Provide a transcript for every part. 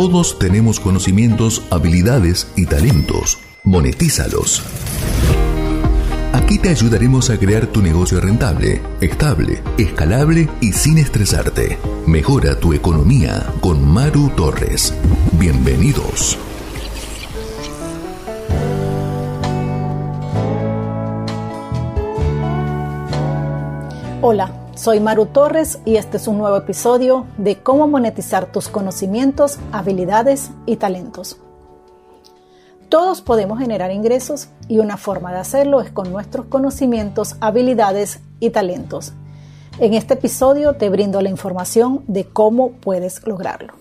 Todos tenemos conocimientos, habilidades y talentos. Monetízalos. Aquí te ayudaremos a crear tu negocio rentable, estable, escalable y sin estresarte. Mejora tu economía con Maru Torres. Bienvenidos. Hola, soy Maru Torres y este es un nuevo episodio de cómo monetizar tus conocimientos, habilidades y talentos. Todos podemos generar ingresos y una forma de hacerlo es con nuestros conocimientos, habilidades y talentos. En este episodio te brindo la información de cómo puedes lograrlo.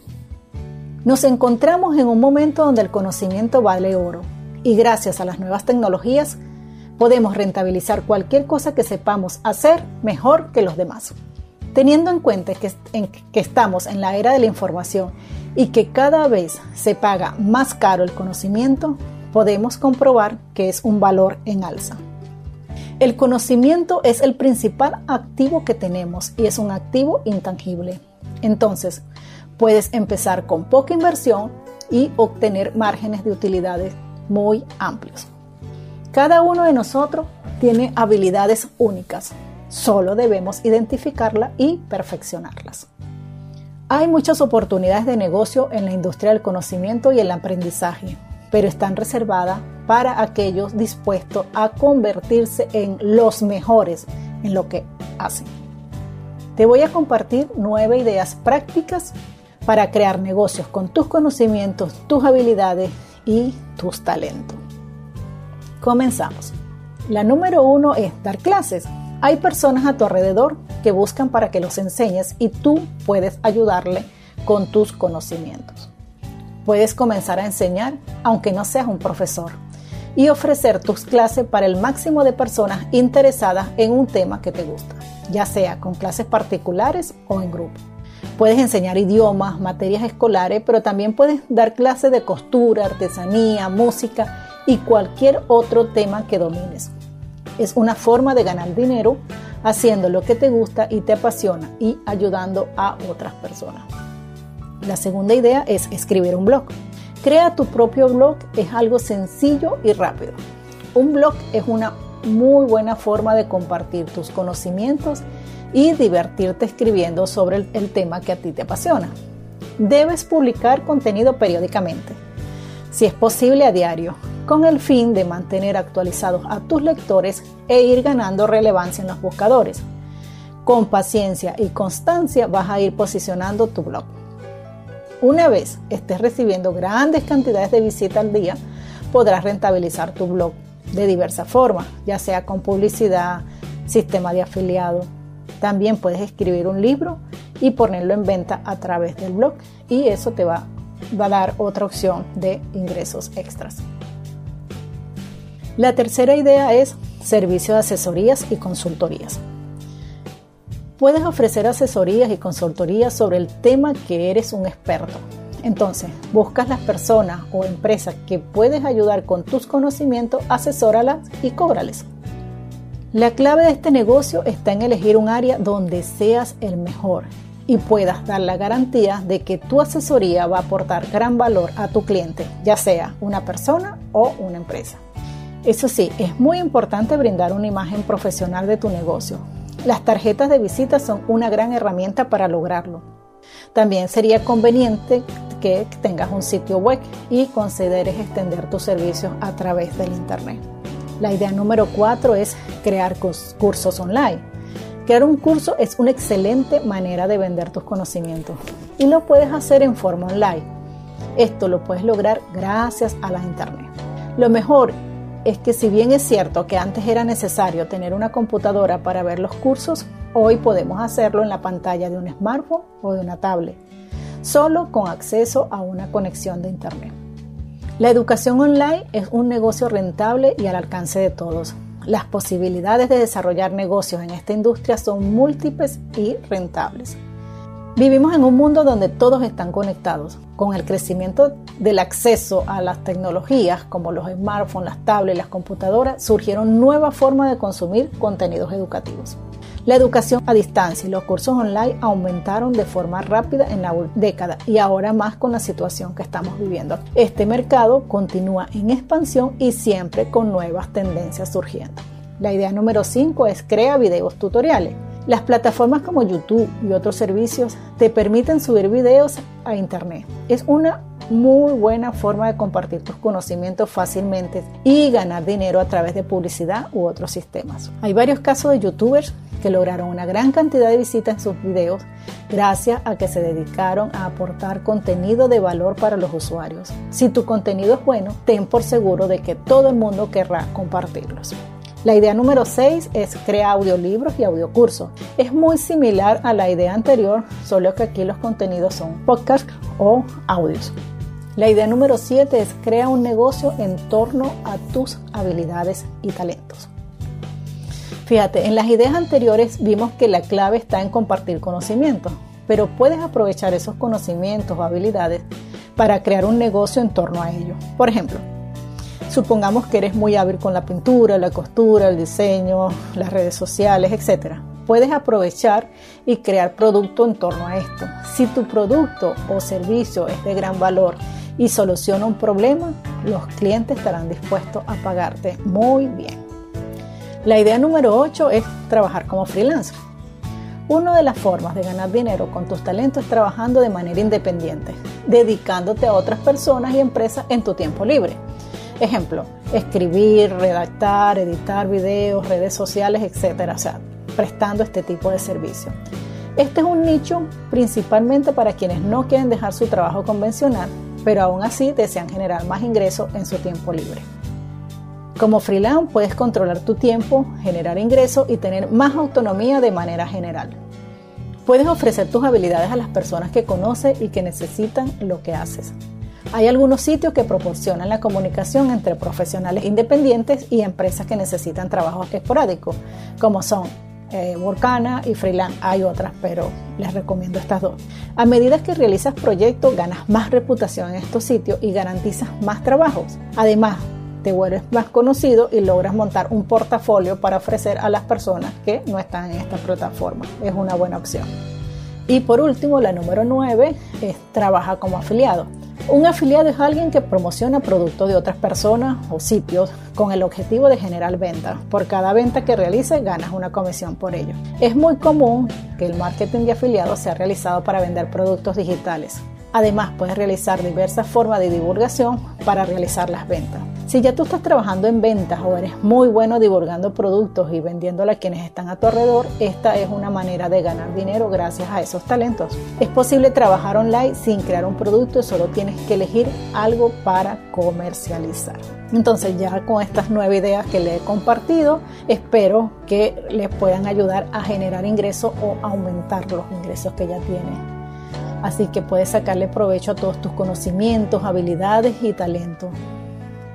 Nos encontramos en un momento donde el conocimiento vale oro y gracias a las nuevas tecnologías podemos rentabilizar cualquier cosa que sepamos hacer mejor que los demás. Teniendo en cuenta que, estamos en la era de la información y que cada vez se paga más caro el conocimiento, podemos comprobar que es un valor en alza. El conocimiento es el principal activo que tenemos y es un activo intangible. Entonces, puedes empezar con poca inversión y obtener márgenes de utilidades muy amplios. Cada uno de nosotros tiene habilidades únicas, solo debemos identificarlas y perfeccionarlas. Hay muchas oportunidades de negocio en la industria del conocimiento y el aprendizaje, pero están reservadas para aquellos dispuestos a convertirse en los mejores en lo que hacen. Te voy a compartir nueve ideas prácticas para crear negocios con tus conocimientos, tus habilidades y tus talentos. Comenzamos. La número uno es dar clases. Hay personas a tu alrededor que buscan para que los enseñes y tú puedes ayudarle con tus conocimientos. Puedes comenzar a enseñar aunque no seas un profesor y ofrecer tus clases para el máximo de personas interesadas en un tema que te gusta, ya sea con clases particulares o en grupo. Puedes enseñar idiomas, materias escolares, pero también puedes dar clases de costura, artesanía, música y cualquier otro tema que domines. Es una forma de ganar dinero haciendo lo que te gusta y te apasiona y ayudando a otras personas. La segunda idea es escribir un blog. Crea tu propio blog, es algo sencillo y rápido. Un blog es una muy buena forma de compartir tus conocimientos y divertirte escribiendo sobre el, el tema que a ti te apasiona. Debes publicar contenido periódicamente, si es posible a diario, con el fin de mantener actualizados a tus lectores e ir ganando relevancia en los buscadores. Con paciencia y constancia vas a ir posicionando tu blog. Una vez estés recibiendo grandes cantidades de visitas al día, podrás rentabilizar tu blog de diversas formas, ya sea con publicidad, sistema de afiliado. También puedes escribir un libro y ponerlo en venta a través del blog y eso te va, va a dar otra opción de ingresos extras. La tercera idea es servicio de asesorías y consultorías. Puedes ofrecer asesorías y consultorías sobre el tema que eres un experto. Entonces, buscas las personas o empresas que puedes ayudar con tus conocimientos, asesóralas y cóbrales. La clave de este negocio está en elegir un área donde seas el mejor y puedas dar la garantía de que tu asesoría va a aportar gran valor a tu cliente, ya sea una persona o una empresa. Eso sí, es muy importante brindar una imagen profesional de tu negocio. Las tarjetas de visita son una gran herramienta para lograrlo. También sería conveniente que tengas un sitio web y consideres extender tus servicios a través del Internet. La idea número cuatro es crear cursos online. Crear un curso es una excelente manera de vender tus conocimientos y lo puedes hacer en forma online. Esto lo puedes lograr gracias a la Internet. Lo mejor es que si bien es cierto que antes era necesario tener una computadora para ver los cursos, hoy podemos hacerlo en la pantalla de un smartphone o de una tablet, solo con acceso a una conexión de Internet. La educación online es un negocio rentable y al alcance de todos. Las posibilidades de desarrollar negocios en esta industria son múltiples y rentables. Vivimos en un mundo donde todos están conectados. Con el crecimiento del acceso a las tecnologías como los smartphones, las tablets, las computadoras, surgieron nuevas formas de consumir contenidos educativos. La educación a distancia y los cursos online aumentaron de forma rápida en la década y ahora más con la situación que estamos viviendo. Este mercado continúa en expansión y siempre con nuevas tendencias surgiendo. La idea número 5 es crea videos tutoriales. Las plataformas como YouTube y otros servicios te permiten subir videos a Internet. Es una muy buena forma de compartir tus conocimientos fácilmente y ganar dinero a través de publicidad u otros sistemas. Hay varios casos de youtubers que lograron una gran cantidad de visitas en sus videos gracias a que se dedicaron a aportar contenido de valor para los usuarios. Si tu contenido es bueno, ten por seguro de que todo el mundo querrá compartirlos. La idea número 6 es crear audiolibros y audiocursos. Es muy similar a la idea anterior, solo que aquí los contenidos son podcasts o audios. La idea número 7 es crear un negocio en torno a tus habilidades y talentos. Fíjate, en las ideas anteriores vimos que la clave está en compartir conocimientos, pero puedes aprovechar esos conocimientos o habilidades para crear un negocio en torno a ello. Por ejemplo, supongamos que eres muy hábil con la pintura, la costura, el diseño, las redes sociales, etc. Puedes aprovechar y crear producto en torno a esto. Si tu producto o servicio es de gran valor y soluciona un problema, los clientes estarán dispuestos a pagarte muy bien. La idea número 8 es trabajar como freelancer. Una de las formas de ganar dinero con tus talentos es trabajando de manera independiente, dedicándote a otras personas y empresas en tu tiempo libre. Ejemplo, escribir, redactar, editar videos, redes sociales, etc. O sea, prestando este tipo de servicio. Este es un nicho principalmente para quienes no quieren dejar su trabajo convencional, pero aún así desean generar más ingresos en su tiempo libre. Como freelance puedes controlar tu tiempo, generar ingresos y tener más autonomía de manera general. Puedes ofrecer tus habilidades a las personas que conoces y que necesitan lo que haces. Hay algunos sitios que proporcionan la comunicación entre profesionales independientes y empresas que necesitan trabajo esporádico, como son eh, y Freelance. Hay otras, pero les recomiendo estas dos. A medida que realizas proyectos, ganas más reputación en estos sitios y garantizas más trabajos. Además, te vuelves más conocido y logras montar un portafolio para ofrecer a las personas que no están en esta plataforma. Es una buena opción. Y por último, la número 9 es trabaja como afiliado. Un afiliado es alguien que promociona productos de otras personas o sitios con el objetivo de generar ventas. Por cada venta que realice ganas una comisión por ello. Es muy común que el marketing de afiliados sea realizado para vender productos digitales. Además, puedes realizar diversas formas de divulgación para realizar las ventas. Si ya tú estás trabajando en ventas o eres muy bueno divulgando productos y vendiéndolo a quienes están a tu alrededor, esta es una manera de ganar dinero gracias a esos talentos. Es posible trabajar online sin crear un producto, solo tienes que elegir algo para comercializar. Entonces ya con estas nueve ideas que le he compartido, espero que les puedan ayudar a generar ingresos o aumentar los ingresos que ya tienen. Así que puedes sacarle provecho a todos tus conocimientos, habilidades y talentos.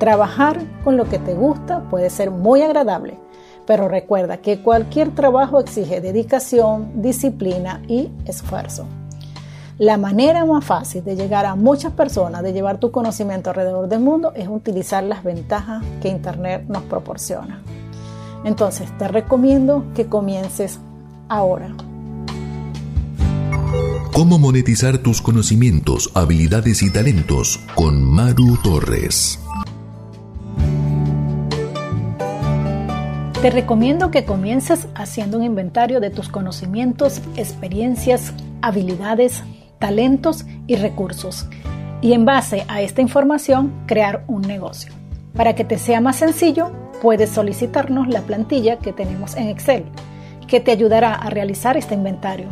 Trabajar con lo que te gusta puede ser muy agradable, pero recuerda que cualquier trabajo exige dedicación, disciplina y esfuerzo. La manera más fácil de llegar a muchas personas, de llevar tu conocimiento alrededor del mundo, es utilizar las ventajas que Internet nos proporciona. Entonces te recomiendo que comiences ahora. ¿Cómo monetizar tus conocimientos, habilidades y talentos? Con Maru Torres. Te recomiendo que comiences haciendo un inventario de tus conocimientos, experiencias, habilidades, talentos y recursos. Y en base a esta información, crear un negocio. Para que te sea más sencillo, puedes solicitarnos la plantilla que tenemos en Excel, que te ayudará a realizar este inventario.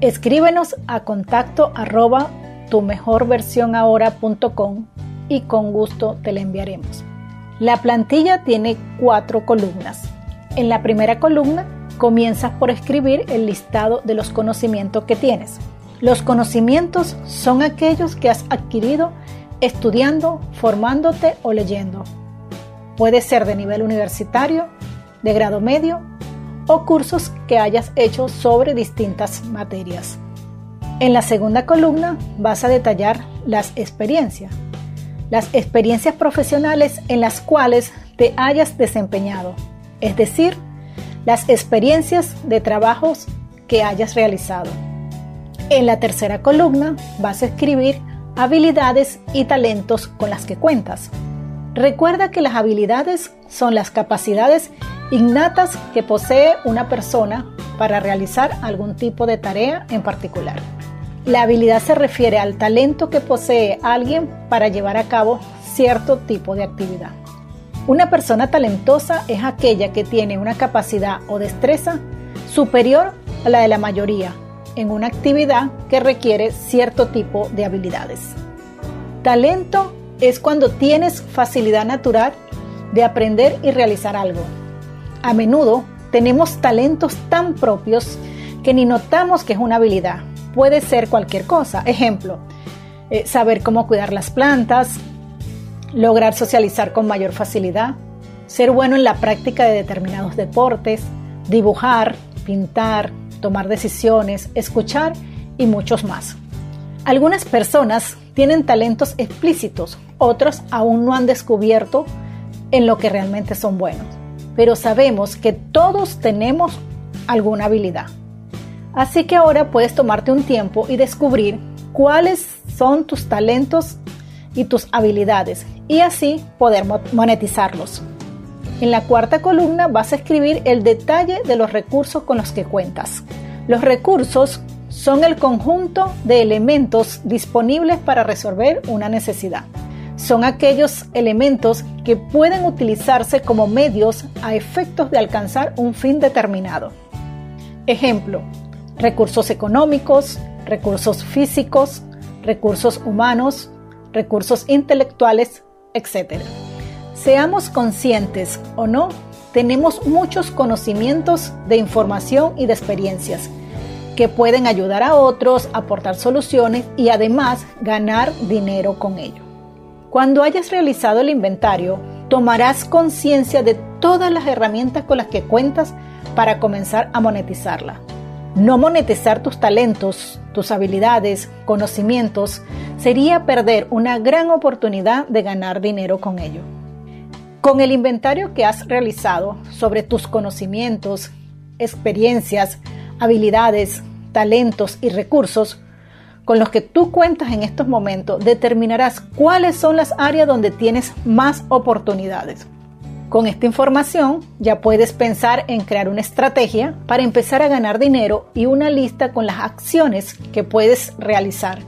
Escríbenos a contacto arroba tu mejor y con gusto te la enviaremos. La plantilla tiene cuatro columnas. En la primera columna comienzas por escribir el listado de los conocimientos que tienes. Los conocimientos son aquellos que has adquirido estudiando, formándote o leyendo. Puede ser de nivel universitario, de grado medio o cursos que hayas hecho sobre distintas materias. En la segunda columna vas a detallar las experiencias, las experiencias profesionales en las cuales te hayas desempeñado, es decir, las experiencias de trabajos que hayas realizado. En la tercera columna vas a escribir habilidades y talentos con las que cuentas. Recuerda que las habilidades son las capacidades innatas que posee una persona para realizar algún tipo de tarea en particular. La habilidad se refiere al talento que posee alguien para llevar a cabo cierto tipo de actividad. Una persona talentosa es aquella que tiene una capacidad o destreza superior a la de la mayoría en una actividad que requiere cierto tipo de habilidades. Talento es cuando tienes facilidad natural de aprender y realizar algo. A menudo tenemos talentos tan propios que ni notamos que es una habilidad. Puede ser cualquier cosa. Ejemplo, eh, saber cómo cuidar las plantas, lograr socializar con mayor facilidad, ser bueno en la práctica de determinados deportes, dibujar, pintar, tomar decisiones, escuchar y muchos más. Algunas personas tienen talentos explícitos, otros aún no han descubierto en lo que realmente son buenos, pero sabemos que todos tenemos alguna habilidad. Así que ahora puedes tomarte un tiempo y descubrir cuáles son tus talentos y tus habilidades y así poder monetizarlos. En la cuarta columna vas a escribir el detalle de los recursos con los que cuentas. Los recursos son el conjunto de elementos disponibles para resolver una necesidad. Son aquellos elementos que pueden utilizarse como medios a efectos de alcanzar un fin determinado. Ejemplo, recursos económicos, recursos físicos, recursos humanos, recursos intelectuales, etc. Seamos conscientes o no, tenemos muchos conocimientos de información y de experiencias que pueden ayudar a otros, aportar soluciones y además ganar dinero con ello. Cuando hayas realizado el inventario, tomarás conciencia de todas las herramientas con las que cuentas para comenzar a monetizarla. No monetizar tus talentos, tus habilidades, conocimientos, sería perder una gran oportunidad de ganar dinero con ello. Con el inventario que has realizado sobre tus conocimientos, experiencias, habilidades, talentos y recursos con los que tú cuentas en estos momentos, determinarás cuáles son las áreas donde tienes más oportunidades. Con esta información ya puedes pensar en crear una estrategia para empezar a ganar dinero y una lista con las acciones que puedes realizar,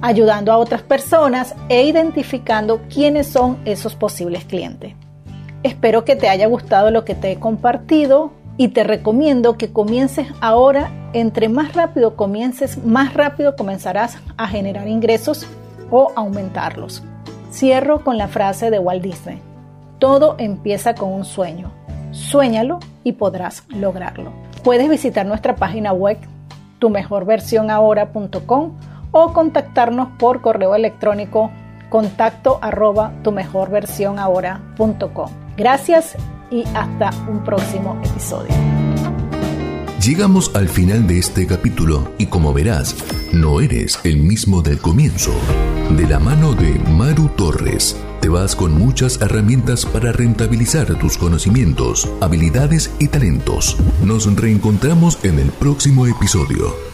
ayudando a otras personas e identificando quiénes son esos posibles clientes. Espero que te haya gustado lo que te he compartido y te recomiendo que comiences ahora. Entre más rápido comiences, más rápido comenzarás a generar ingresos o aumentarlos. Cierro con la frase de Walt Disney. Todo empieza con un sueño. Suéñalo y podrás lograrlo. Puedes visitar nuestra página web tumejorversionahora.com o contactarnos por correo electrónico contacto arroba tumejorversionahora.com. Gracias y hasta un próximo episodio. Llegamos al final de este capítulo y como verás, no eres el mismo del comienzo. De la mano de Maru Torres te vas con muchas herramientas para rentabilizar tus conocimientos, habilidades y talentos. Nos reencontramos en el próximo episodio.